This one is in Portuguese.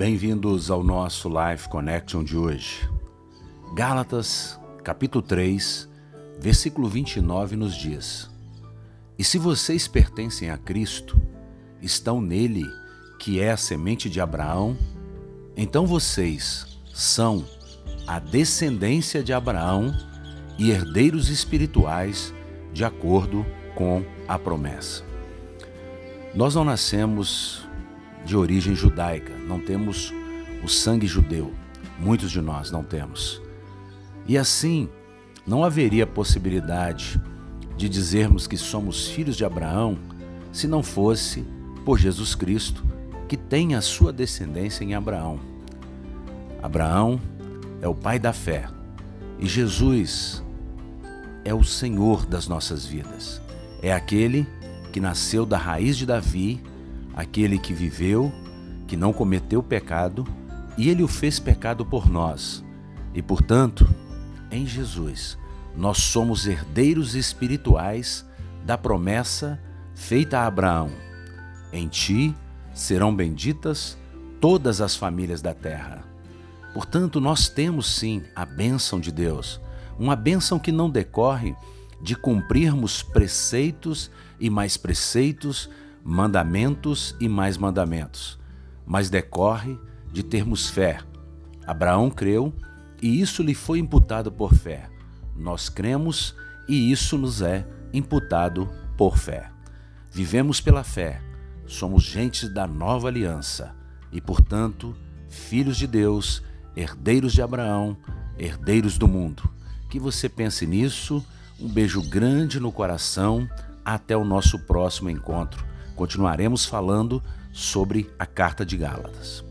Bem-vindos ao nosso Life Connection de hoje. Gálatas, capítulo 3, versículo 29 nos diz: E se vocês pertencem a Cristo, estão nele, que é a semente de Abraão, então vocês são a descendência de Abraão e herdeiros espirituais de acordo com a promessa. Nós não nascemos de origem judaica, não temos o sangue judeu. Muitos de nós não temos. E assim, não haveria possibilidade de dizermos que somos filhos de Abraão se não fosse por Jesus Cristo, que tem a sua descendência em Abraão. Abraão é o pai da fé e Jesus é o Senhor das nossas vidas. É aquele que nasceu da raiz de Davi aquele que viveu, que não cometeu pecado, e ele o fez pecado por nós. E portanto, em Jesus, nós somos herdeiros espirituais da promessa feita a Abraão: Em ti serão benditas todas as famílias da terra. Portanto, nós temos sim a bênção de Deus, uma bênção que não decorre de cumprirmos preceitos e mais preceitos mandamentos e mais mandamentos, mas decorre de termos fé. Abraão creu e isso lhe foi imputado por fé. Nós cremos e isso nos é imputado por fé. Vivemos pela fé, somos gentes da nova aliança e, portanto, filhos de Deus, herdeiros de Abraão, herdeiros do mundo. Que você pense nisso. Um beijo grande no coração. Até o nosso próximo encontro continuaremos falando sobre a Carta de Gálatas.